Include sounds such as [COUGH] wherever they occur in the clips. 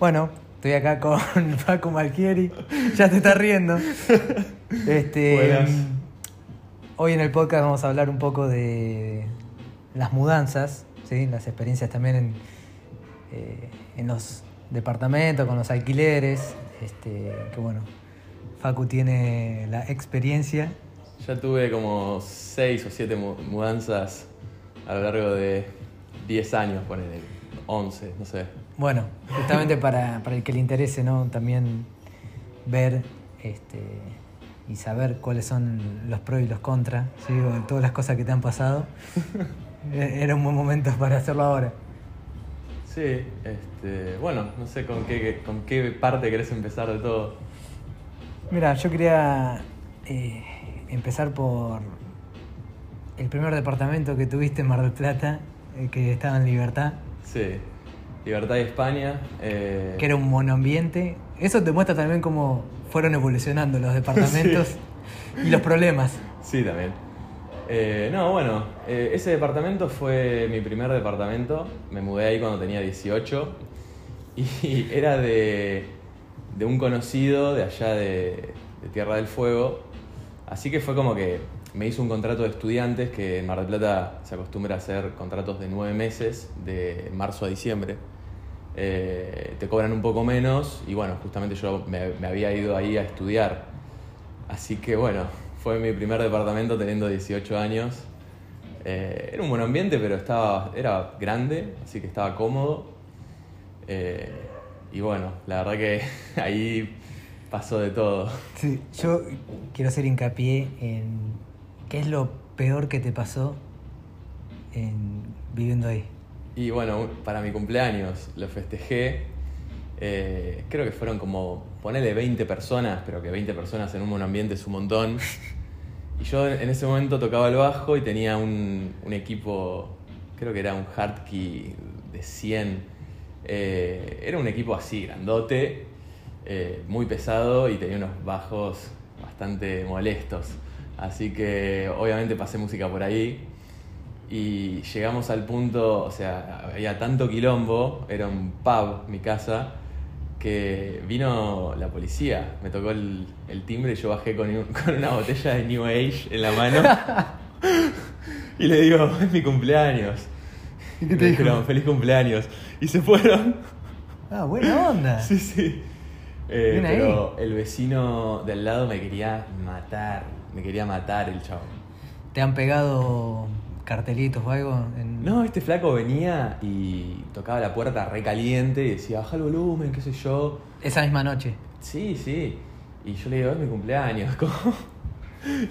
Bueno, estoy acá con [LAUGHS] Paco Malchieri. Ya te estás riendo. Este, Buenas. hoy en el podcast vamos a hablar un poco de las mudanzas, ¿sí? las experiencias también en, eh, en los departamentos, con los alquileres. Este, que bueno, Facu tiene la experiencia. Ya tuve como 6 o 7 mudanzas a lo largo de 10 años, ponele 11, no sé. Bueno, justamente para, para el que le interese, ¿no? También ver este, y saber cuáles son los pros y los contras, ¿sí? O todas las cosas que te han pasado. [LAUGHS] Eh, Era un buen momento para hacerlo ahora. Sí, este, bueno, no sé con qué, con qué parte querés empezar de todo. Mira, yo quería eh, empezar por el primer departamento que tuviste en Mar del Plata, eh, que estaba en Libertad, Sí, Libertad y España. eh, que era un monoambiente. Eso te muestra también cómo fueron evolucionando los departamentos [LAUGHS] y los problemas. Sí, también. No, bueno, ese departamento fue mi primer departamento. Me mudé ahí cuando tenía 18 [LAUGHS] y era de, de un conocido de allá de, Tierra del Fuego. Así que fue como que me hizo un contrato de estudiantes que en Mar del Plata se acostumbra a hacer contratos de nueve meses, de marzo a diciembre. Eh, te cobran un poco menos y bueno, justamente yo me, me había ido ahí a estudiar. Así que bueno, fue mi primer departamento teniendo 18 años. Eh, era un buen ambiente, pero estaba, era grande, así que estaba cómodo. Eh, y bueno, la verdad que [LAUGHS] ahí pasó de todo. Sí, yo quiero hacer hincapié en qué es lo peor que te pasó en, viviendo ahí. Y bueno, para mi cumpleaños lo festejé. eh, creo que fueron como, ponele 20 personas, pero que 20 personas en un monoambiente es un montón. [LAUGHS] Y yo en ese momento tocaba el bajo y tenía un, un equipo, creo que era un Hardkey de 100. Eh, era un equipo así, grandote, eh, muy pesado y tenía unos bajos bastante molestos. Así que obviamente pasé música por ahí y llegamos al punto, o sea, había tanto quilombo, era un pub mi casa, que vino la policía, me tocó el, el timbre y yo bajé con, [LAUGHS] con una botella de New Age en la mano [LAUGHS] y le digo, es mi cumpleaños. ¿Y qué te dijo? dijeron, feliz cumpleaños. Y se fueron. Ah, buena onda. [LAUGHS] Sí, sí. Eh, Bien ahí. pero el vecino del lado me quería matar, me quería matar el chavo. ¿Te han pegado cartelitos o algo? En- No, este flaco venía y tocaba la puerta re caliente y decía, baja el volumen, qué sé yo. Esa misma noche. Sí, sí. Y yo le digo, es mi cumpleaños, [LAUGHS] ¿cómo?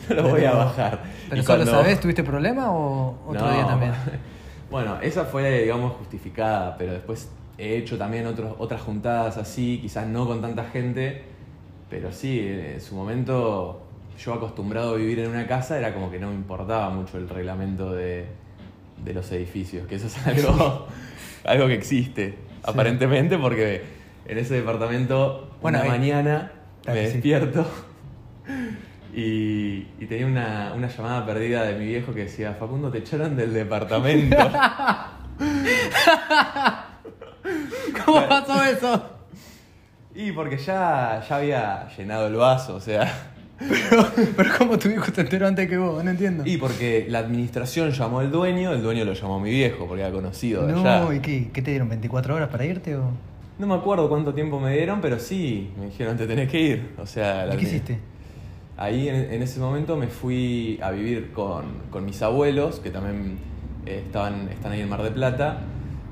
No lo voy a bajar. ¿Pero Y solo cuando- sabés? ¿Tuviste problema o otro No. día también? [LAUGHS] Bueno, esa fue, digamos, justificada, pero después he hecho también otros, otras juntadas así, quizás no con tanta gente, pero sí, en su momento yo acostumbrado a vivir en una casa era como que no me importaba mucho el reglamento de, de los edificios, que eso es algo, [LAUGHS] algo que existe, aparentemente, porque en ese departamento Bueno, una eh, mañana me sí. Y, y tenía una, una llamada perdida de mi viejo que decía, Facundo, te echaron del departamento. [LAUGHS] ¿Cómo pasó eso? y porque ya, ya había llenado el vaso, o sea... Pero, pero ¿cómo tu hijo te enteró antes que vos? No entiendo. Y porque la administración llamó al dueño, el dueño lo llamó a mi viejo, porque era conocido de no, allá. ¿y qué? ¿Qué te dieron? ¿24 horas para irte o...? No me acuerdo cuánto tiempo me dieron, pero sí, me dijeron, te tenés que ir. O sea, la ¿Y qué hiciste? Ahí en, en ese momento me fui a vivir con, con mis abuelos, que también eh, estaban, están ahí en Mar de Plata,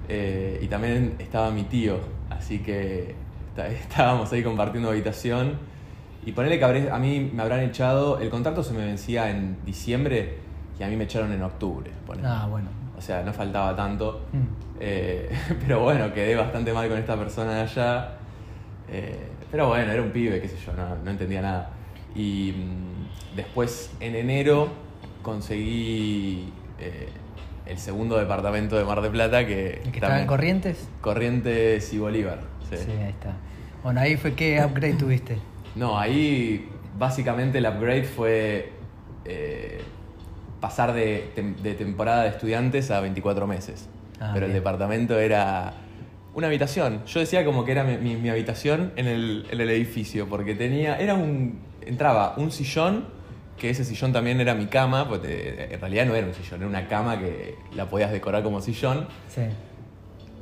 eh, y también estaba mi tío, así que está- [LAUGHS] estábamos ahí compartiendo habitación. Y ponerle que habré- a mí me habrán echado, el contrato se me vencía en diciembre y a mí me echaron en octubre. ponele. Ah, bueno. O sea, no faltaba tanto. Mm. Eh, [LAUGHS] pero bueno, quedé bastante mal con esta persona de allá. Pero bueno, era un pibe, qué sé yo, no, no entendía nada. Y mm, después, en enero, conseguí eh, el segundo departamento de Mar de Plata que... ¿El que estaba en Corrientes? Corrientes y Bolívar. Sí. Sí, ahí está. Bueno, ahí fue que upgrade tuviste. No, ahí básicamente el upgrade fue eh, pasar de, de temporada de estudiantes a 24 meses. Ah, Pero el departamento era una habitación. Yo decía como que era mi, mi- mi habitación en el, en el edificio, porque tenía, era un, entraba un sillón, que ese sillón también era mi cama, porque en realidad no era un sillón, era una cama que la podías decorar como sillón. Sí.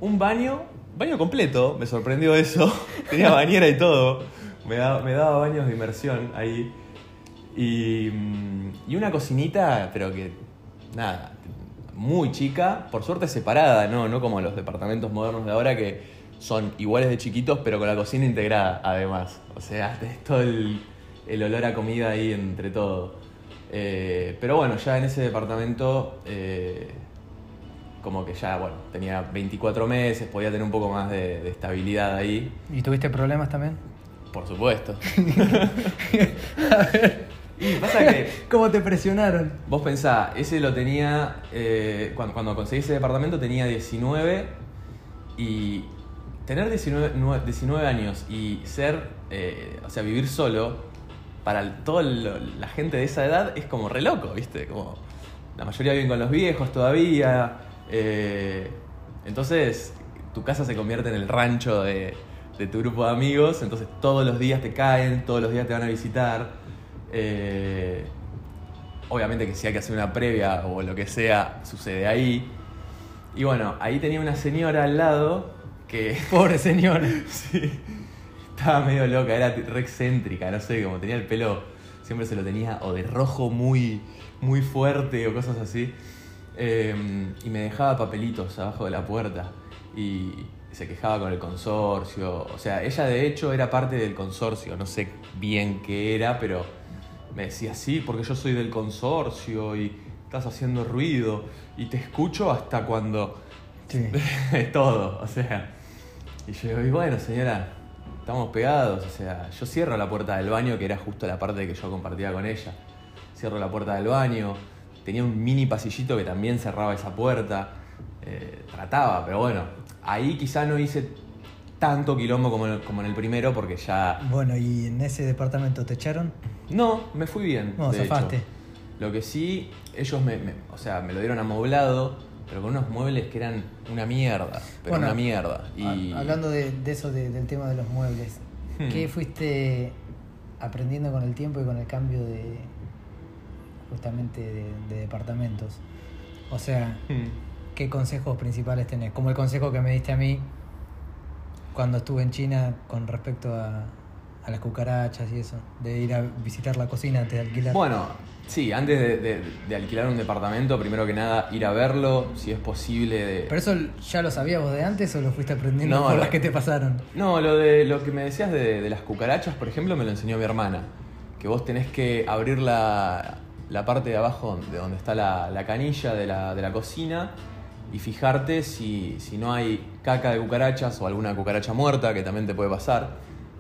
Un baño, baño completo, me sorprendió eso. [LAUGHS] Tenía bañera y todo. Me, da- me daba baños de inmersión ahí. Y, mm, y una cocinita, pero que, nada, muy chica, por suerte separada, ¿no? No como los departamentos modernos de ahora que son iguales de chiquitos, pero con la cocina integrada, además. O sea, [LAUGHS] tenés todo el, el olor a comida ahí entre todo. Eh, pero bueno, ya en ese departamento, eh, como que ya, bueno, tenía 24 meses, podía tener un poco más de, de estabilidad ahí. ¿Y tuviste problemas también? Por supuesto. [LAUGHS] [LAUGHS] y [LAUGHS] pasa que ¿Cómo te presionaron? Vos pensá, ese lo tenía, eh, cuando, cuando conseguí ese departamento tenía 19 y tener 19, nue- 19 años y ser, eh, o sea, vivir solo, para toda la gente de esa edad es como re loco, ¿viste? Como la mayoría viven con los viejos todavía, eh, entonces tu casa se convierte en el rancho de, de tu grupo de amigos, entonces todos los días te caen, todos los días te van a visitar. Eh, Obviamente que si hay que hacer una previa o lo que sea, sucede ahí. Y bueno, ahí tenía una señora al lado que [LAUGHS] Pobre señor. [LAUGHS] sí, estaba medio loca, era re excéntrica, no sé, como tenía el pelo, siempre se lo tenía o de rojo muy, muy fuerte o cosas así. Eh, y me dejaba papelitos abajo de la puerta y se quejaba con el consorcio. O sea, ella de hecho era parte del consorcio, no sé bien qué era, pero me decía, sí, porque yo soy del consorcio y estás haciendo ruido y te escucho hasta cuando... Sí. [LAUGHS] todo, o sea. Y yo digo, y bueno, señora, estamos pegados, o sea, yo cierro la puerta del baño, que era justo la parte que yo compartía con ella. Cierro la puerta del baño, tenía un mini pasillito que también cerraba esa puerta. eh, trataba, pero bueno, ahí quizá no hice tanto quilombo como en el, como en el primero, porque ya. Bueno, ¿y en ese departamento te echaron? No, me fui bien. No, de zafaste. hecho. Lo que sí, ellos me, me- o sea, me lo dieron amoblado, pero con unos muebles que eran una mierda, pero Bueno, una mierda. Y... Hablando de, de eso, de- del tema de los muebles, Hmm. ¿qué fuiste aprendiendo con el tiempo y con el cambio de justamente de, de departamentos? O sea, Hmm. ¿qué consejos principales tenés? Como el consejo que me diste a mí cuando estuve en China con respecto a, a las cucarachas y eso, de ir a visitar la cocina antes de alquilar. Bueno, sí, antes de, de- de alquilar un departamento, primero que nada, ir a verlo, si es posible. De... ¿Pero eso ya lo sabías vos de antes o lo fuiste aprendiendo No, por lo- las que te pasaron? No, lo de lo que me decías de, de las cucarachas, por ejemplo, me lo enseñó mi hermana. Que vos tenés que abrir la, la parte de abajo de donde está la, la canilla de la, de la cocina y fijarte si, si no hay caca de cucarachas o alguna cucaracha muerta, que también te puede pasar.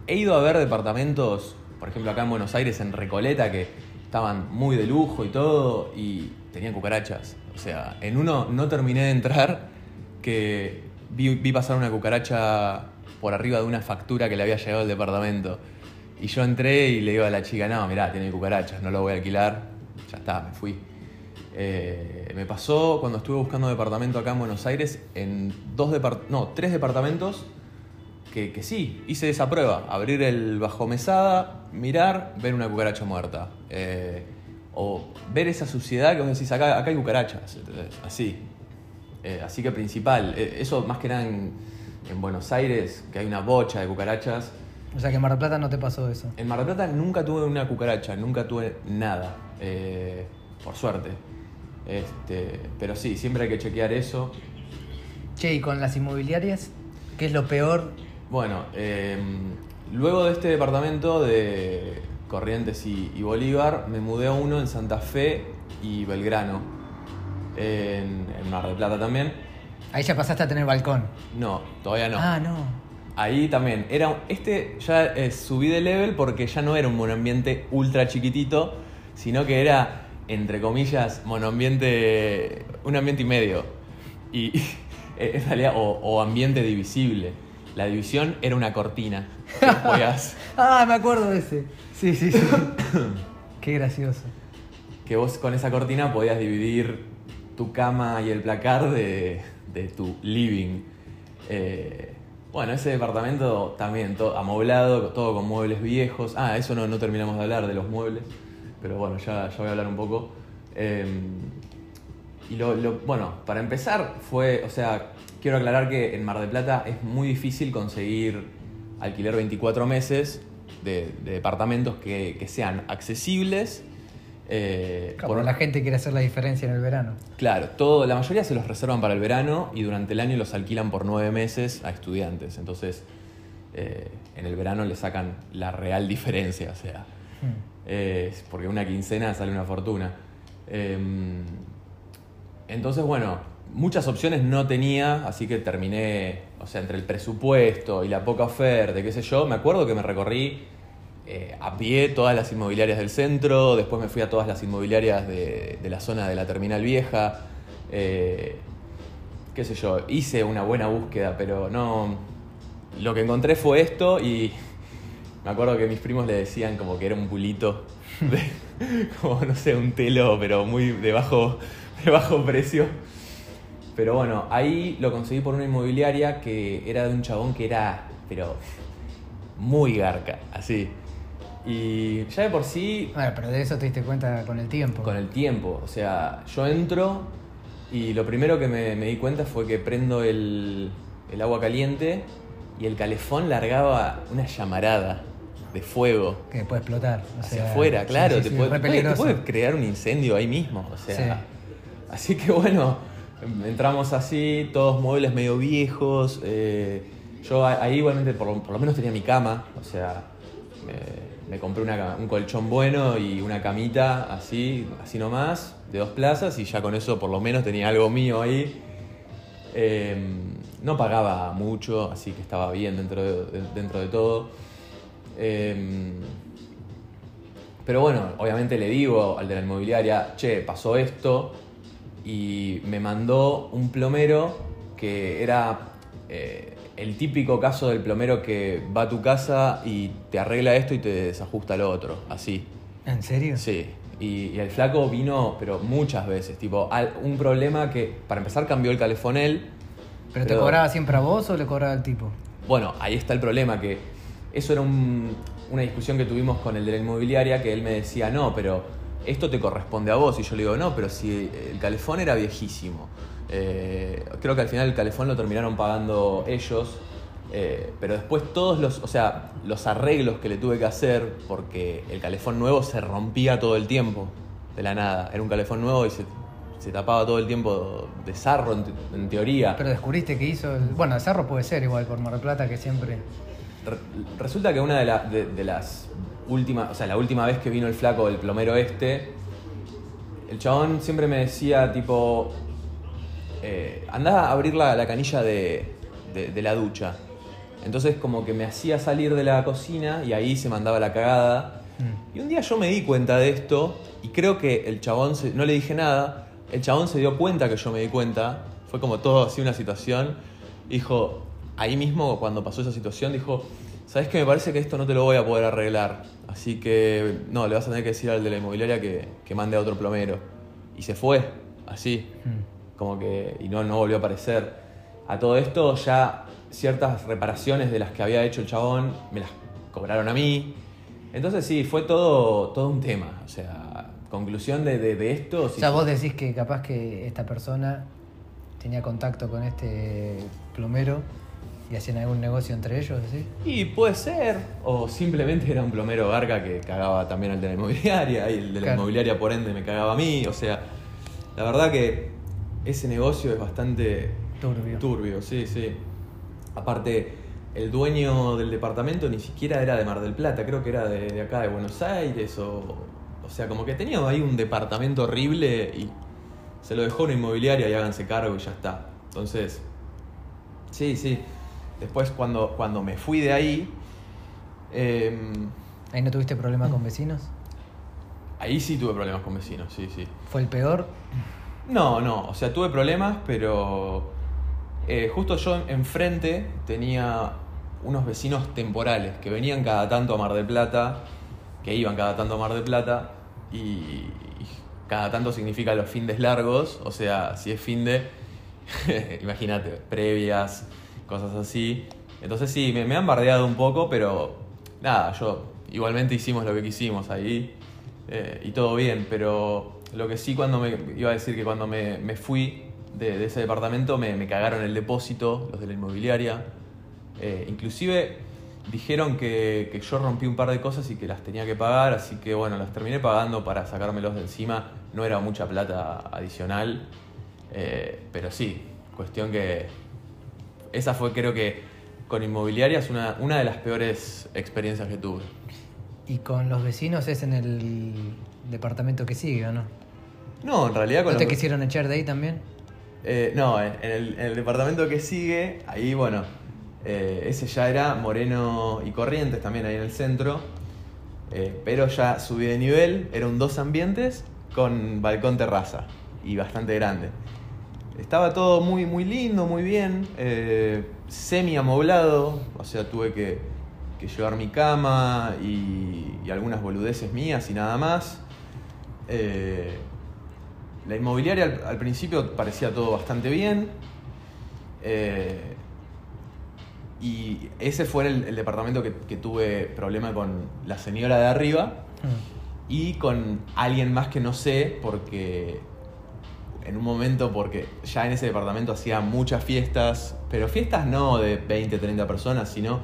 He ido a ver departamentos, por ejemplo acá en Buenos Aires, en Recoleta, que estaban muy de lujo y todo, y tenían cucarachas. O sea, en uno no terminé de entrar, que vi, vi pasar una cucaracha por arriba de una factura que le había llegado al departamento. Y yo entré y le digo a la chica, no, mirá, tiene cucarachas, no lo voy a alquilar. Ya está, me fui. Eh, me pasó cuando estuve buscando departamento acá en Buenos Aires, en dos depart no, tres departamentos, que, que sí, hice esa prueba. Abrir el bajo mesada, mirar, ver una cucaracha muerta. Eh, o ver esa suciedad que vos decís, acá, acá hay cucarachas. Así. Eh, así que principal, eh, eso más que nada en, en Buenos Aires, que hay una bocha de cucarachas. O sea que en Mar del Plata no te pasó eso. En Mar del Plata nunca tuve una cucaracha, nunca tuve nada, eh, por suerte. Este, pero sí, siempre hay que chequear eso. Che, ¿y con las inmobiliarias? ¿Qué es lo peor? Bueno, eh, luego de este departamento de Corrientes y, y Bolívar, me mudé a uno en Santa Fe y Belgrano, en, en Mar del Plata también. Ahí ya pasaste a tener balcón. No, todavía no. Ah, no. Ahí también. Era, este ya eh, subí de level porque ya no era un monoambiente ultra chiquitito, sino que era, entre comillas, monoambiente, un ambiente y medio. Y [LAUGHS] en realidad, o, o ambiente divisible. la división era una cortina. [LAUGHS] Ah, me acuerdo de ese. Sí, sí, sí. [COUGHS] Qué gracioso. que vos con esa cortina podías dividir tu cama y el placar de, de tu living. Eh, bueno, ese departamento también todo amoblado, todo con muebles viejos. Ah, eso no, no terminamos de hablar de los muebles, pero bueno, ya, ya voy a hablar un poco. Eh, y lo, lo- bueno, para empezar fue, o sea, quiero aclarar que en Mar del Plata es muy difícil conseguir alquiler 24 meses de, de departamentos que, que sean accesibles. eh, Como por- la gente quiere hacer la diferencia en el verano. Claro, todo, la mayoría se los reservan para el verano y durante el año los alquilan por nueve meses a estudiantes. Entonces, eh, en el verano le sacan la real diferencia, o sea, Hmm. eh, porque una quincena sale una fortuna. Eh, entonces, bueno, muchas opciones no tenía, así que terminé, o sea, entre el presupuesto y la poca oferta, qué sé yo, me acuerdo que me recorrí eh, a pie todas las inmobiliarias del centro, después me fui a todas las inmobiliarias de, de la zona de la Terminal Vieja, eh, qué sé yo, hice una buena búsqueda, pero no... Lo que encontré fue esto y me acuerdo que mis primos le decían como que era un pulito, [LAUGHS] de- como no sé, un telo, pero muy de bajo, de bajo precio. Pero bueno, ahí lo conseguí por una inmobiliaria que era de un chabón que era, pero muy garca, así. Y ya de por sí, Bueno, pero de eso te diste cuenta con el tiempo. con el tiempo, o sea, yo entro y lo primero que me, me di cuenta fue que prendo el, el agua caliente y el calefón largaba una llamarada de fuego Que puede explotar. o hacia sea, afuera, claro, sí, te, sí, puede, te crear un incendio ahí mismo, o sea. Sí. Así que bueno, entramos así, todos muebles medio viejos. eh, yo ahí igualmente por lo, por lo menos tenía mi cama, o sea, me, me compré una un colchón bueno y una camita así, así nomás, de dos plazas, y ya con eso por lo menos tenía algo mío ahí. Eh, no pagaba mucho, así que estaba bien dentro de, de- dentro de todo. Eh, pero bueno, obviamente le digo al de la inmobiliaria, che, pasó esto, y me mandó un plomero que era eh, el típico caso del plomero que va a tu casa y te arregla esto y te desajusta lo otro, así. ¿En serio? Sí. Y, y el flaco vino, pero muchas veces, tipo, al- un problema que, para empezar, cambió el calefonel. ¿Pero te cobraba siempre a vos o le cobraba al tipo? Bueno, ahí está el problema, que eso era un- una discusión que tuvimos con el de la inmobiliaria, que él me decía, no, pero esto te corresponde a vos. Y yo le digo, no, pero si el calefón era viejísimo. Eh, creo que al final el calefón lo terminaron pagando ellos. eh, pero después todos los, o sea, los arreglos que le tuve que hacer, porque el calefón nuevo se rompía todo el tiempo, de la nada. Era un calefón nuevo y se, tapaba todo el tiempo de sarro, en, te- en teoría. Pero descubriste que hizo. Bueno, el cerro puede ser igual por Mar Plata que siempre. Re- Resulta que una de, la- de- de las últimas, o sea, la última vez que vino el flaco, el plomero este, el chabón siempre me decía, tipo, eh, andá a abrir la, la canilla de, de- de la ducha. Entonces como que me hacía salir de la cocina y ahí se mandaba la cagada. Mm. Y un día yo me di cuenta de esto y creo que el chabón, se- no le dije nada, el chabón se dio cuenta que yo me di cuenta, fue como todo así una situación, dijo, ahí mismo cuando pasó esa situación, dijo, ¿sabes qué? Me parece que esto no te lo voy a poder arreglar, así que no, le vas a tener que decir al de la inmobiliaria que, que mande a otro plomero. Y se fue, así, Mm. como que, y no, no volvió a aparecer. A todo esto ya ciertas reparaciones de las que había hecho el chabón me las cobraron a mí. Entonces sí, fue todo, todo un tema. O sea, conclusión de, de- de esto. O sea, sí. vos decís que capaz que esta persona tenía contacto con este plomero y hacían algún negocio entre ellos, ¿sí? Y puede ser, o simplemente era un plomero garca que cagaba también al de la inmobiliaria, y el de la Claro. inmobiliaria por ende me cagaba a mí. O sea, la verdad que ese negocio es bastante Turbio. Turbio, sí, sí. Aparte, el dueño del departamento ni siquiera era de Mar del Plata, creo que era de, de acá de Buenos Aires, o, o sea, como que tenía ahí un departamento horrible y se lo dejó una inmobiliaria y háganse cargo y ya está. Entonces, sí, sí. Después cuando, cuando me fui de ahí, em, ¿Ahí no tuviste problema con vecinos? ahí sí tuve problemas con vecinos, sí, sí. ¿Fue el peor? No, no, o sea, tuve problemas, pero eh, justo yo enfrente tenía unos vecinos temporales que venían cada tanto a Mar del Plata, que iban cada tanto a Mar del Plata, y, y cada tanto significa los findes largos, o sea, si es fin de, [LAUGHS] imagínate, previas, cosas así. Entonces sí, me, me han bardeado un poco, pero nada, yo igualmente hicimos lo que quisimos ahí eh, y todo bien, pero lo que sí cuando me iba a decir que cuando me, me fui de, ese departamento me, me cagaron el depósito, los de la inmobiliaria. Eh, inclusive dijeron que, que yo rompí un par de cosas y que las tenía que pagar, así que bueno, las terminé pagando para sacármelos de encima. No era mucha plata adicional, eh, pero sí, cuestión que esa fue creo que con inmobiliarias una, una de las peores experiencias que tuve. Y con los vecinos es en el departamento que sigue, ¿o no? No, en realidad con ¿No te los- quisieron echar de ahí también? Eh, no, en en el, en el departamento que sigue, ahí bueno, eh, ese ya era Moreno y Corrientes, también ahí en el centro. Eh, pero ya subí de nivel, era un dos ambientes con balcón terraza y bastante grande. Estaba todo muy, muy lindo, muy bien, eh, semi amoblado, o sea, tuve que, que llevar mi cama y, y algunas boludeces mías y nada más. Eh, la inmobiliaria al, al principio parecía todo bastante bien. eh, y ese fue el, el departamento que, que tuve problema con la señora de arriba Mm. y con alguien más que no sé, porque en un momento, porque ya en ese departamento hacía muchas fiestas, pero fiestas no de 20, 30 personas, sino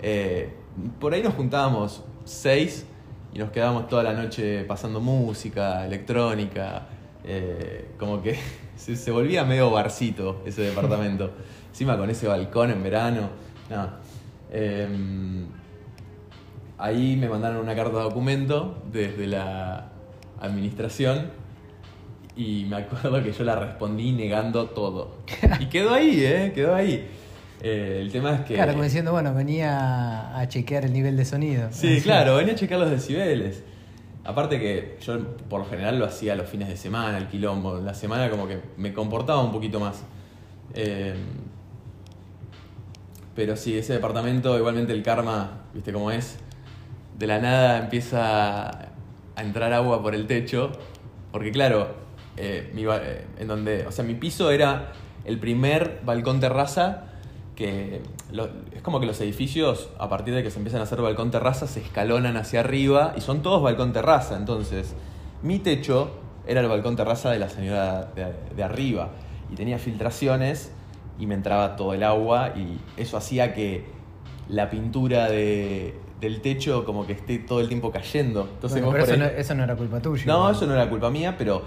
eh, por ahí nos juntábamos seis y nos quedábamos toda la noche pasando música, electrónica, eh, como que [LAUGHS] se, se volvía medio barcito ese departamento, [LAUGHS] encima con ese balcón en verano, nada. Em, Ahí me mandaron una carta de documento desde la administración y me acuerdo que yo la respondí negando todo. Y quedó ahí, ¿eh? Quedó ahí. Eh, el tema es que... Claro, como diciendo, bueno, venía a chequear el nivel de sonido. Sí, Así. claro, venía a checar los decibeles. Aparte que yo por lo general lo hacía los fines de semana, el quilombo. La semana como que me comportaba un poquito más. Eh, pero sí, ese departamento, igualmente el karma, viste cómo es, de la nada empieza a entrar agua por el techo. Porque claro, eh, mi eh, en donde, o sea, mi piso era el primer balcón terraza que lo- es como que los edificios, a partir de que se empiezan a hacer balcón terraza, se escalonan hacia arriba y son todos balcón terraza. Entonces, mi techo era el balcón terraza de la señora de, de arriba y tenía filtraciones y me entraba todo el agua y eso hacía que la pintura de- del techo como que esté todo el tiempo cayendo. Entonces, Bueno, pero eso no, ahí- eso no era culpa tuya. no, eso no era culpa mía, pero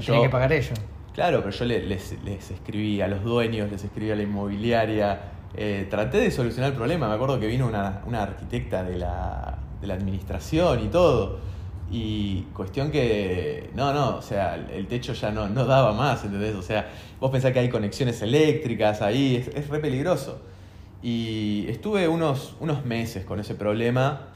Yo- tenía que pagar ellos. Claro, pero yo le- les, les escribí a los dueños, les escribí a la inmobiliaria, eh, traté de solucionar el problema. Me acuerdo que vino una, una arquitecta de la, de la administración y todo. Y cuestión que, no, no, o sea, el- el techo ya no, no daba más, ¿entendés? O sea, vos pensás que hay conexiones eléctricas ahí, es, es re peligroso. Y estuve unos, unos meses con ese problema,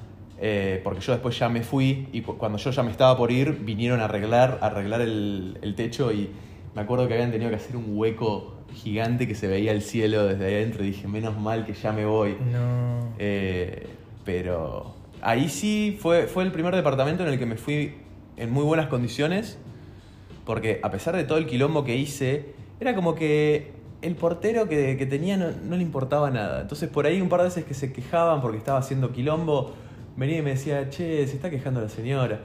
eh, porque yo después ya me fui y cu- cuando yo ya me estaba por ir, vinieron a arreglar, a arreglar el, el techo y me acuerdo que habían tenido que hacer un hueco gigante que se veía el cielo desde ahí adentro y dije, menos mal que ya me voy. No. Eh, pero ahí sí fue, fue el primer departamento en el que me fui en muy buenas condiciones, porque a pesar de todo el quilombo que hice, era como que el portero que, que tenía no, no le importaba nada. Entonces por ahí un par de veces que se quejaban porque estaba haciendo quilombo, venía y me decía, che, se está quejando la señora.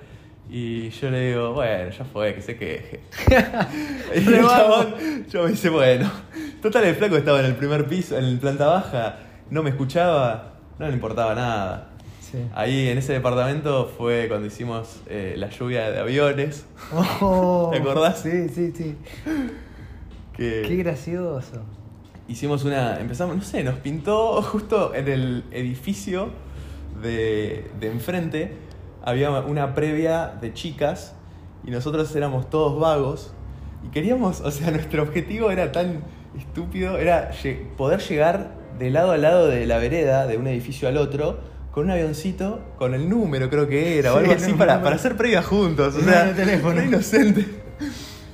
Y yo le digo, bueno, ya fue, que se queje. [LAUGHS] y el chabón, yo me dice, bueno, total el flaco estaba en el primer piso, en la planta baja, no me escuchaba, no le importaba nada. Sí. Ahí en ese departamento fue cuando hicimos eh, la lluvia de aviones. Oh, [LAUGHS] ¿Te acordás? Sí, sí, sí. Que Qué gracioso. hicimos una. Empezamos, no sé, nos pintó justo en el edificio de, de enfrente. Había una previa de chicas y nosotros éramos todos vagos. Y queríamos, o sea, [LAUGHS] nuestro objetivo era tan estúpido, era poder llegar de lado a lado de la vereda, de un edificio al otro, con un avioncito, con el número creo que era, o Sí, algo el así, para, para hacer previa juntos. O sea, teléfono. inocente.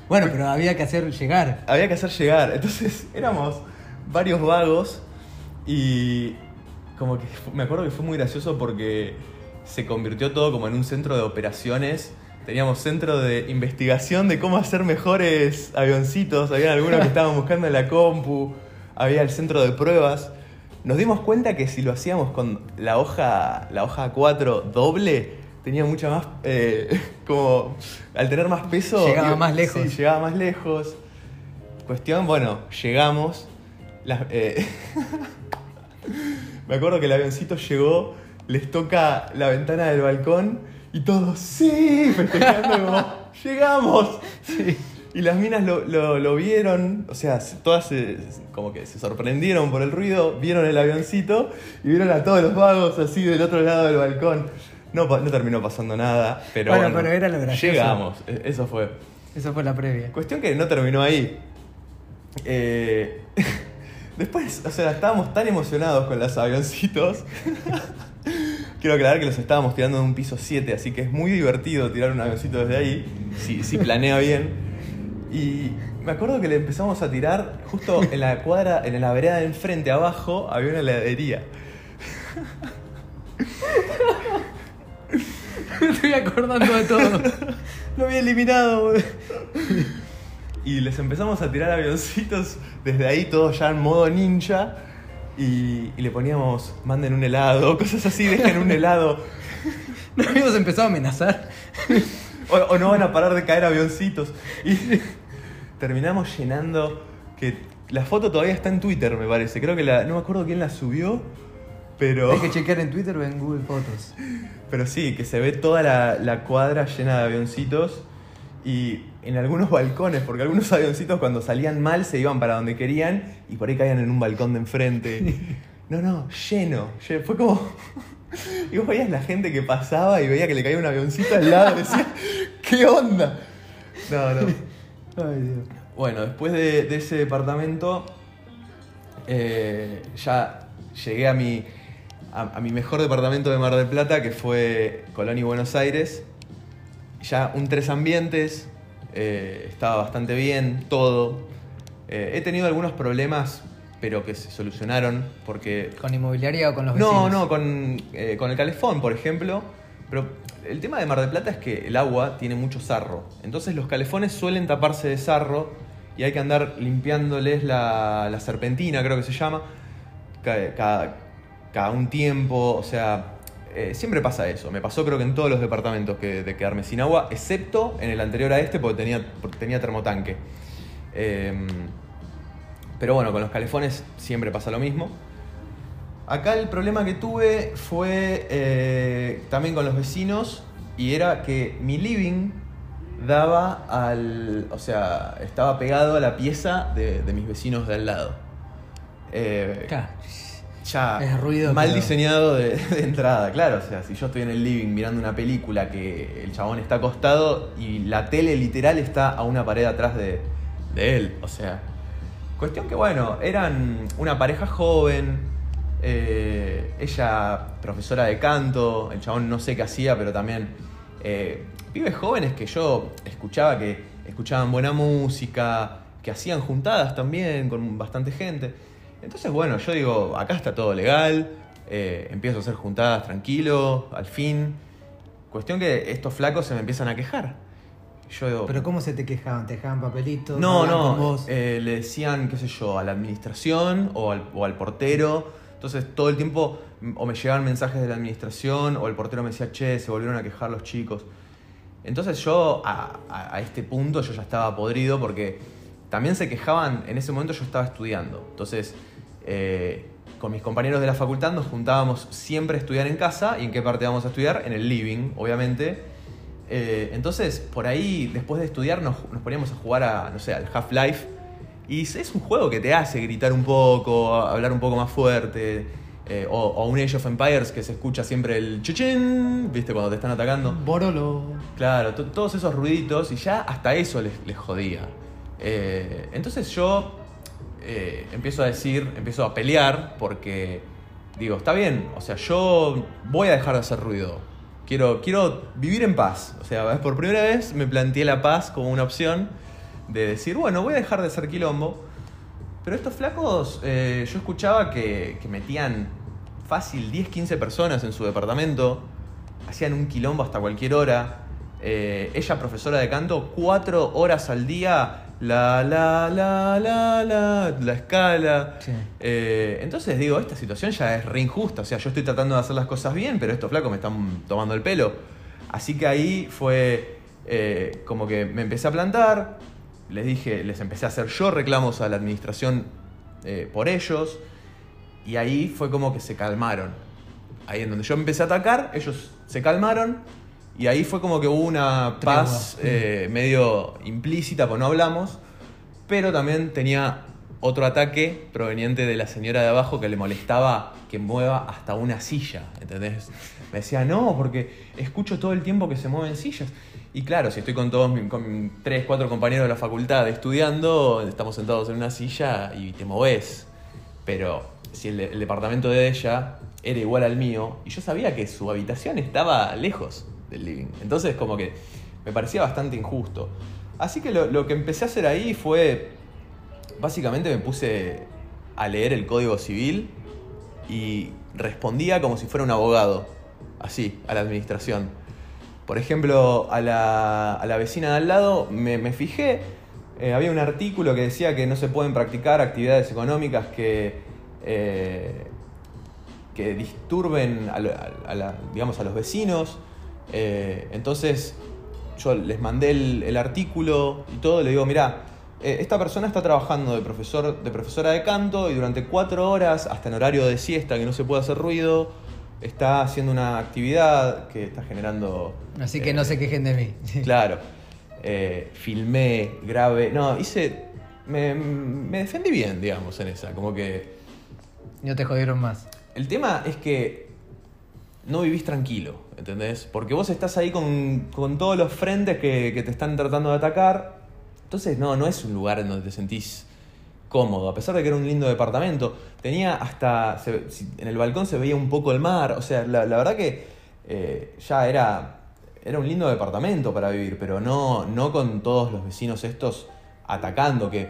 Bueno, pero había que hacer llegar. había que hacer llegar. Entonces éramos varios vagos y como que me acuerdo que fue muy gracioso porque se convirtió todo como en un centro de operaciones. Teníamos centro de investigación de cómo hacer mejores avioncitos. Había algunos que [LAUGHS] estaban buscando en la compu. Había el centro de pruebas. Nos dimos cuenta que si lo hacíamos con la hoja, la hoja 4 doble, tenía mucha más. eh, [LAUGHS] como. Al tener más peso. Llegaba iba- más lejos. Sí, llegaba más lejos. Cuestión, bueno, llegamos. Las- eh, [LAUGHS] [LAUGHS] me acuerdo que el avioncito llegó, les toca la ventana del balcón y todos, ¡sí! Festejando como, ¡llegamos! Y las minas lo, lo- lo vieron, o sea, se- todas se- como que se sorprendieron por el ruido, vieron el avioncito y vieron a todos los vagos así del otro lado del balcón. No, no terminó pasando nada, pero Bueno, bueno, pero era lo gracioso. llegamos, e- eso fue. Eso fue la previa. Cuestión que no terminó ahí. Eh, [LAUGHS] después, o sea, estábamos tan emocionados con los avioncitos. [LAUGHS] Quiero aclarar que los estábamos tirando de un piso 7, así que es muy divertido tirar un avioncito desde ahí, si, si planea bien. Y me acuerdo que le empezamos a tirar justo en la cuadra, en la vereda de enfrente abajo, había una heladería. [LAUGHS] Me estoy acordando de todo. [LAUGHS] Lo había eliminado, boludo. Y les empezamos a tirar avioncitos desde ahí, todos ya en modo ninja. Y, y le poníamos, manden un helado, [LAUGHS] cosas así, dejen un helado. [LAUGHS] Nos habíamos empezado a amenazar. O, o no van a parar de caer avioncitos. Y [LAUGHS] terminamos llenando. Que la foto todavía está en Twitter, me parece. Creo que la. No me acuerdo quién la subió. Pero. Hay que chequear en Twitter o en Google Fotos. Pero sí, que se ve toda la, la cuadra llena de avioncitos y en algunos balcones, porque algunos avioncitos cuando salían mal se iban para donde querían y por ahí caían en un balcón de enfrente. [LAUGHS] No, no, lleno. lle- Fue como... [LAUGHS] Y vos veías la gente que pasaba y veía que le caía un avioncito al lado y decía, [LAUGHS] ¿qué onda? No, no. Ay, Dios. Bueno, después de, de ese departamento, eh, ya llegué a mi, a, a mi mejor departamento de Mar del Plata, que fue Colón y Buenos Aires. Ya un tres ambientes, eh, estaba bastante bien, todo. Eh, he tenido algunos problemas, pero que se solucionaron, porque ¿Con inmobiliaria o con los vecinos? no, no, con, eh, con el calefón, por ejemplo. Pero el tema de Mar del Plata es que el agua tiene mucho sarro. Entonces los calefones suelen taparse de sarro y hay que andar limpiándoles la, la serpentina, creo que se llama, ca- cada, cada un tiempo. O sea, eh, siempre pasa eso. Me pasó creo que en todos los departamentos que, de quedarme sin agua, excepto en el anterior a este porque tenía, tenía termotanque. Em, pero bueno, con los calefones siempre pasa lo mismo. Acá el problema que tuve fue eh, también con los vecinos y era que mi living daba al... o sea, estaba pegado a la pieza de, mis vecinos de al lado. Eh. Ya Es ruido, mal pero- diseñado de, de entrada, claro. O sea, si yo estoy en el living mirando una película que el chabón está acostado y la tele literal está a una pared atrás de, de él. O sea, cuestión que bueno, eran una pareja joven. eh, ella profesora de canto, el chabón no sé qué hacía, pero también eh, pibes jóvenes que yo escuchaba que escuchaban buena música, que hacían juntadas también con bastante gente. Entonces, bueno, yo digo, acá está todo legal, eh, empiezo a hacer juntadas tranquilo, al fin. Cuestión que estos flacos se me empiezan a quejar. Yo digo, Pero ¿cómo se te quejaban? ¿Te dejaban papelitos? no, ¿Hablaban no, eh, le decían, qué sé yo, a la administración o al, o al portero. Entonces todo el tiempo o me llegaban mensajes de la administración o el portero me decía, che, se volvieron a quejar los chicos. Entonces yo a, a- a este punto yo ya estaba podrido porque también se quejaban, en ese momento yo estaba estudiando. Entonces eh, con mis compañeros de la facultad nos juntábamos siempre a estudiar en casa. ¿Y en qué parte vamos a estudiar? En el living, obviamente. Eh, entonces, por ahí, después de estudiar, nos, nos poníamos a jugar a, no sé, al Half-Life. Y es un juego que te hace gritar un poco, hablar un poco más fuerte. eh, o, o un Age of Empires que se escucha siempre el chichín, ¿viste? Cuando te están atacando. Borolo. Claro, to- todos esos ruiditos y ya hasta eso les, les jodía. Eh, entonces yo eh, empiezo a decir, empiezo a pelear porque digo, está bien, o sea, yo voy a dejar de hacer ruido. Quiero, quiero vivir en paz. O sea, por primera vez me planteé la paz como una opción de decir, bueno, voy a dejar de hacer quilombo. Pero estos flacos, eh, yo escuchaba que, metían fácil 10, 15 personas en su departamento, hacían un quilombo hasta cualquier hora. Eh, ella, profesora de canto, cuatro horas al día, la, la, la, la, la, la escala. Sí. Eh, entonces digo, esta situación ya es re injusta. O sea, yo estoy tratando de hacer las cosas bien, pero estos flacos me están tomando el pelo. Así que ahí fue eh, como que me empecé a plantar. Les dije, les empecé a hacer yo reclamos a la administración eh, por ellos. Y ahí fue como que se calmaron. Ahí en donde yo empecé a atacar, ellos se calmaron. Y ahí fue como que hubo una paz eh, medio implícita, pues no hablamos. Pero también tenía otro ataque proveniente de la señora de abajo que le molestaba que mueva hasta una silla, ¿entendés? Me decía, no, porque escucho todo el tiempo que se mueven sillas. Y claro, si estoy con todos mis- con tres, cuatro compañeros de la facultad estudiando, estamos sentados en una silla y te movés. Pero si el, el departamento de ella era igual al mío, y yo sabía que su habitación estaba lejos del living. Entonces como que me parecía bastante injusto. Así que lo, que empecé a hacer ahí fue, básicamente me puse a leer el Código Civil y respondía como si fuera un abogado, así, a la administración. Por ejemplo, a la, a la vecina de al lado me, fijé, eh, había un artículo que decía que no se pueden practicar actividades económicas que, eh, que disturben a la- digamos, a los vecinos. Eh, entonces yo les mandé el, el artículo y todo, le digo, mirá, eh, esta persona está trabajando de, profesor, de profesora de canto y durante cuatro horas, hasta en horario de siesta, que no se puede hacer ruido, está haciendo una actividad que está generando... Así que eh, no se quejen de mí. [LAUGHS] Claro. Eh, filmé, grabé. No, hice. Me, me defendí bien, digamos, en esa. Como que. No te jodieron más. El tema es que no vivís tranquilo, ¿entendés? Porque vos estás ahí con, con todos los frentes que, que te están tratando de atacar. Entonces, no, no es un lugar en donde te sentís cómodo. A pesar de que era un lindo departamento, tenía hasta. en el balcón se veía un poco el mar. O sea, la, la verdad que eh, ya era. Era un lindo departamento para vivir, pero no, no con todos los vecinos estos atacando, que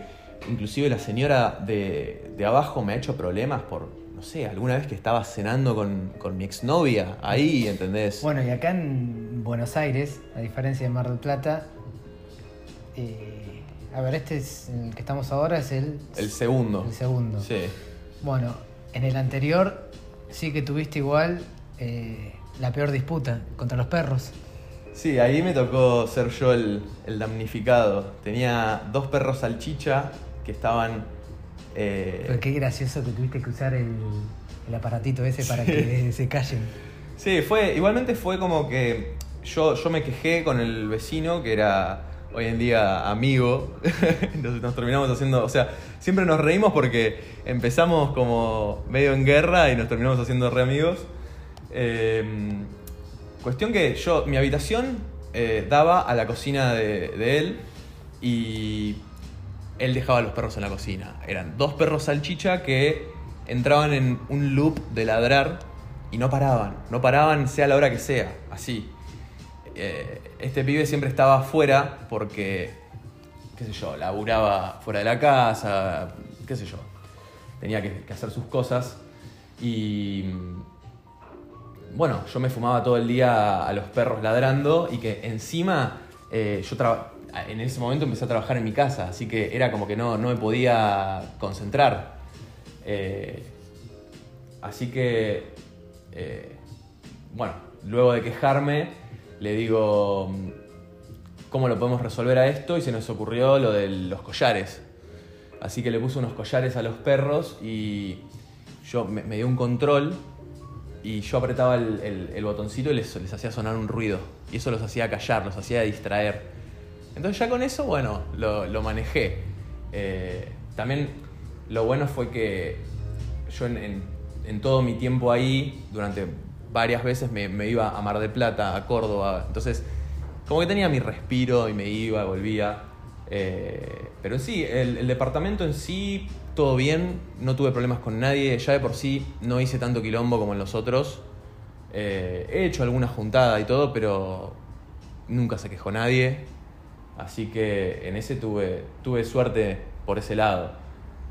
inclusive la señora de, de abajo me ha hecho problemas por, no sé, alguna vez que estaba cenando con, con mi exnovia, ahí, ¿entendés? Bueno, y acá en Buenos Aires, a diferencia de Mar del Plata, eh, a ver, este es el que estamos ahora, es el, el segundo. el segundo. Sí. Bueno, en el anterior sí que tuviste igual eh, la peor disputa contra los perros. Sí, ahí me tocó ser yo el, el damnificado. Tenía dos perros salchicha que estaban... eh, Pero qué gracioso que tuviste que usar el, el aparatito ese para que [LAUGHS] se callen. Sí, fue, igualmente fue como que yo, yo me quejé con el vecino que era hoy en día amigo. [LAUGHS] nos, nos terminamos haciendo, o sea, siempre nos reímos porque empezamos como medio en guerra y nos terminamos haciendo re amigos. Eh, cuestión que yo, mi habitación eh, daba a la cocina de, de él y él dejaba a los perros en la cocina. Eran dos perros salchicha que entraban en un loop de ladrar y no paraban. No paraban sea la hora que sea, así. Eh, este pibe siempre estaba afuera porque, qué sé yo, laburaba fuera de la casa, qué sé yo. Tenía que, hacer sus cosas y... Bueno, yo me fumaba todo el día a los perros ladrando y que encima eh, yo traba- en ese momento empecé a trabajar en mi casa, así que era como que no, no me podía concentrar. Eh, así que, eh, bueno, luego de quejarme, le digo, ¿cómo lo podemos resolver a esto? Y se nos ocurrió lo de los collares. Así que le puse unos collares a los perros y yo me, dio un control y yo apretaba el, el- el botoncito y les, les hacía sonar un ruido. Y eso los hacía callar, los hacía distraer. Entonces ya con eso, bueno, lo, manejé. Eh, también lo bueno fue que yo en, todo mi tiempo ahí, durante varias veces me, iba a Mar del Plata, a Córdoba. Entonces, como que tenía mi respiro y me iba, volvía. Eh, pero sí, el, el departamento en sí, todo bien, no tuve problemas con nadie. Ya de por sí no hice tanto quilombo como en los otros. Eh, he hecho alguna juntada y todo, pero nunca se quejó nadie. Así que en ese tuve, tuve suerte por ese lado.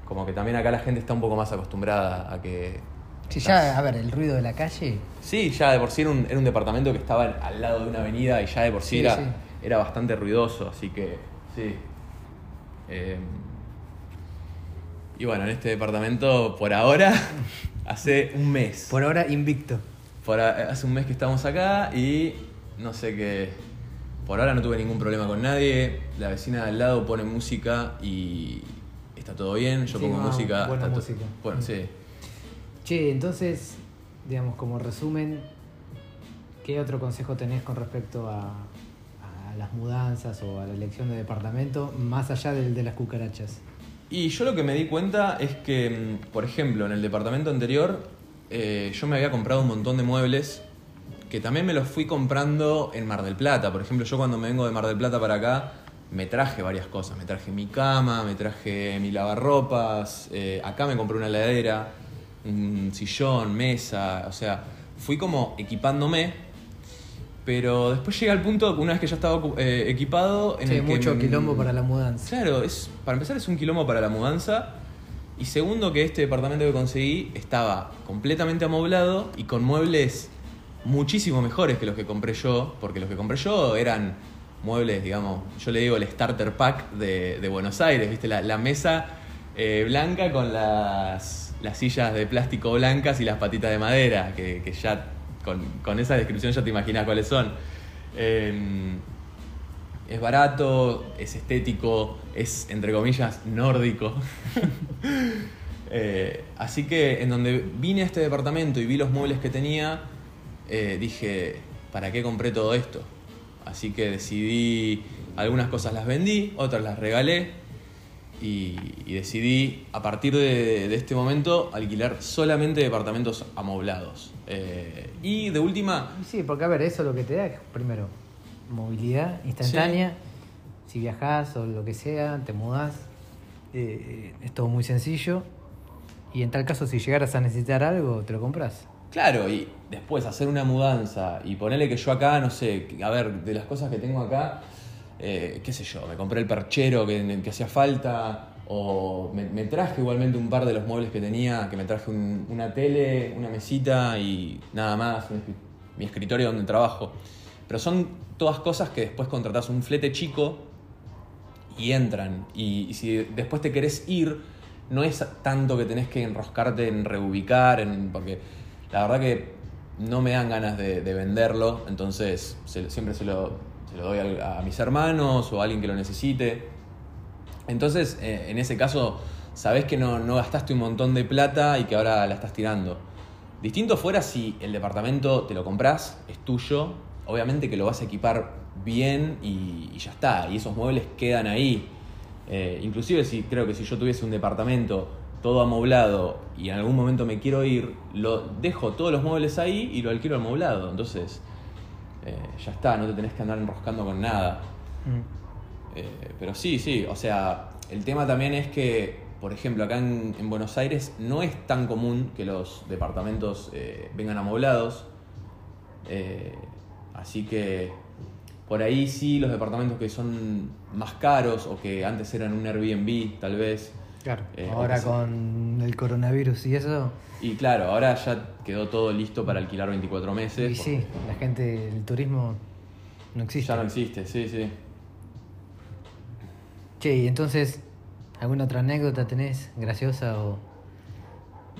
Como que también acá la gente está un poco más acostumbrada a que Sí, ya, a ver, el ruido de la calle. Sí, ya de por sí era un, era un departamento que estaba al lado de una avenida y ya de por sí, Sí, era, sí. era bastante ruidoso, así que sí. Eh, y bueno, en este departamento por ahora, [LAUGHS] hace un mes. Por ahora, invicto. Por hace un mes que estamos acá y no sé qué. Por ahora no tuve ningún problema con nadie. La vecina de al lado pone música y está todo bien. Yo Sí, pongo no, música. buena está música. Bueno, Mm. sí. Che, entonces, digamos, como resumen, ¿qué otro consejo tenés con respecto a, a las mudanzas o a la elección de departamento, más allá del de las cucarachas? Y yo lo que me di cuenta es que, mm, por ejemplo, en el departamento anterior, eh, yo me había comprado un montón de muebles que también me los fui comprando en Mar del Plata. Por ejemplo, yo cuando me vengo de Mar del Plata para acá, me traje varias cosas. Me traje mi cama, me traje mi lavarropas, eh, acá me compré una heladera, un sillón, mesa, o sea, fui como equipándome. Pero después llega el punto, una vez que ya estaba eh, equipado, en Sí, el que mucho me- quilombo para la mudanza. Claro, es, para empezar es un quilombo para la mudanza. Y segundo que este departamento que conseguí estaba completamente amoblado y con muebles muchísimo mejores que los que compré yo, porque los que compré yo eran muebles, digamos, yo le digo el starter pack de, de Buenos Aires, ¿viste? La, mesa eh, blanca con las, las sillas de plástico blancas y las patitas de madera, que, ya con, con esa descripción ya te imaginas cuáles son. Em, es barato, es estético, es entre comillas nórdico. [LAUGHS] Eh, así que en donde vine a este departamento y vi los muebles que tenía, eh, dije, ¿para qué compré todo esto? Así que decidí, algunas cosas las vendí, otras las regalé y, y decidí a partir de, de este momento alquilar solamente departamentos amoblados. Eh, y de última, Sí, porque a ver, eso lo que te da es, primero, movilidad instantánea. Si viajás o lo que sea, te mudás, eh, es todo muy sencillo. Y en tal caso, si llegaras a necesitar algo, te lo compras. Claro, y después hacer una mudanza y ponerle que yo acá, no sé, a ver, de las cosas que tengo acá, eh, qué sé yo, me compré el perchero que, hacía falta, o me, traje igualmente un par de los muebles que tenía, que me traje un- una tele, una mesita y nada más, mi escritorio donde trabajo. Pero son todas cosas que después contratás un flete chico y entran. Y, y si después te querés ir, no es tanto que tenés que enroscarte en reubicar, en, porque la verdad que no me dan ganas de, de venderlo, entonces siempre se lo, doy a, mis hermanos o a alguien que lo necesite. Entonces, eh, en ese caso, sabés que no, no gastaste un montón de plata y que ahora la estás tirando. Distinto fuera si el departamento te lo compras, es tuyo, obviamente que lo vas a equipar bien y, y ya está, y esos muebles quedan ahí. Eh, inclusive si creo que si yo tuviese un departamento todo amoblado y en algún momento me quiero ir, lo dejo todos los muebles ahí y lo alquilo amoblado. Entonces, eh, ya está, no te tenés que andar enroscando con nada. Eh, pero sí, sí, o sea, el tema también es que, por ejemplo, acá en, en Buenos Aires no es tan común que los departamentos eh, vengan amoblados. Así que por ahí sí, los departamentos que son más caros o que antes eran un Airbnb, tal vez. Claro. Eh, Ahora sí. con el coronavirus y eso, Y claro, ahora ya quedó todo listo para alquilar 24 meses. y sí, la gente, el turismo no existe. Ya no existe, sí, sí. Che, y entonces, ¿alguna otra anécdota tenés graciosa o...?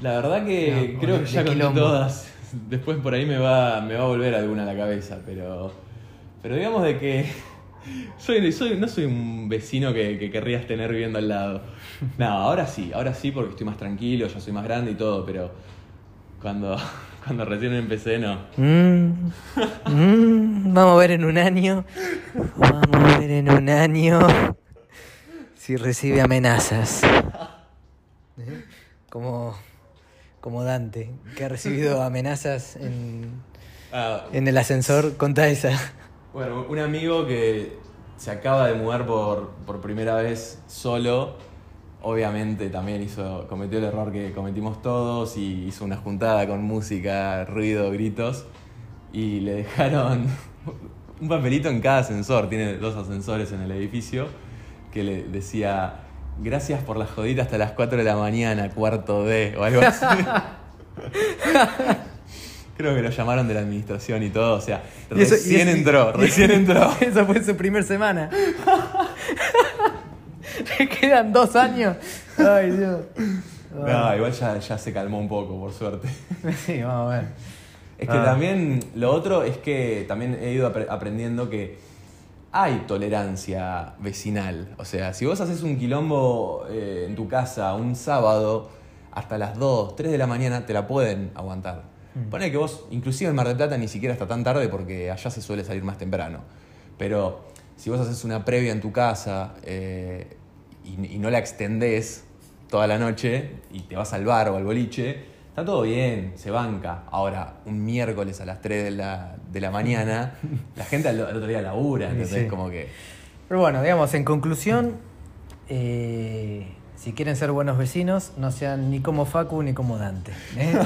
La verdad que No, creo que ya conté todas. [LAUGHS] Después por ahí me va, me va a volver alguna a la cabeza, pero. Pero digamos de que. [LAUGHS] Soy, soy, no soy un vecino que, que querrías tener viviendo al lado. No, ahora sí, ahora sí porque estoy más tranquilo, ya soy más grande y todo, pero cuando, [LAUGHS] cuando recién empecé no. Mm, mm, vamos a ver en un año. Vamos a ver en un año si recibe amenazas. ¿Eh? Como, como Dante, que ha recibido amenazas en, Ah, en el ascensor. Contá esa. Bueno, un amigo que se acaba de mudar por, por primera vez solo, obviamente también hizo, cometió el error que cometimos todos y hizo una juntada con música, ruido, gritos y le dejaron [LAUGHS] un papelito en cada ascensor, tiene dos ascensores en el edificio, que le decía, gracias por la jodita hasta las 4 de la mañana, cuarto D, o algo así. [LAUGHS] Creo que lo llamaron de la administración y todo, o sea, Y eso- y recién entró, [LAUGHS] recién entró. [LAUGHS] Esa fue su primer semana. Le [LAUGHS] quedan dos años. Ay, Dios. No, igual ya, ya se calmó un poco, por suerte. Sí, vamos a ver. Es que Ah. también, lo otro es que también he ido apre- aprendiendo que hay tolerancia vecinal. O sea, si vos haces un quilombo eh, en tu casa un sábado, hasta las 2, 3 de la mañana te la pueden aguantar. Mm. Pone que vos, inclusive en Mar del Plata, ni siquiera hasta tan tarde porque allá se suele salir más temprano. Pero si vos haces una previa en tu casa eh, y, y no la extendés toda la noche y te vas al bar o al boliche, está todo bien, se banca. Ahora, un miércoles a las 3 de la, de la mañana, [LAUGHS] la gente al, al otro día labura, entonces sí. como que... Pero bueno, digamos, en conclusión, eh, si quieren ser buenos vecinos, no sean ni como Facu ni como Dante. ¿eh? [LAUGHS]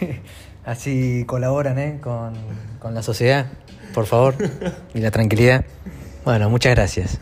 [LAUGHS] Así colaboran ¿eh? con, con la sociedad, por favor, y la tranquilidad. Bueno, muchas gracias.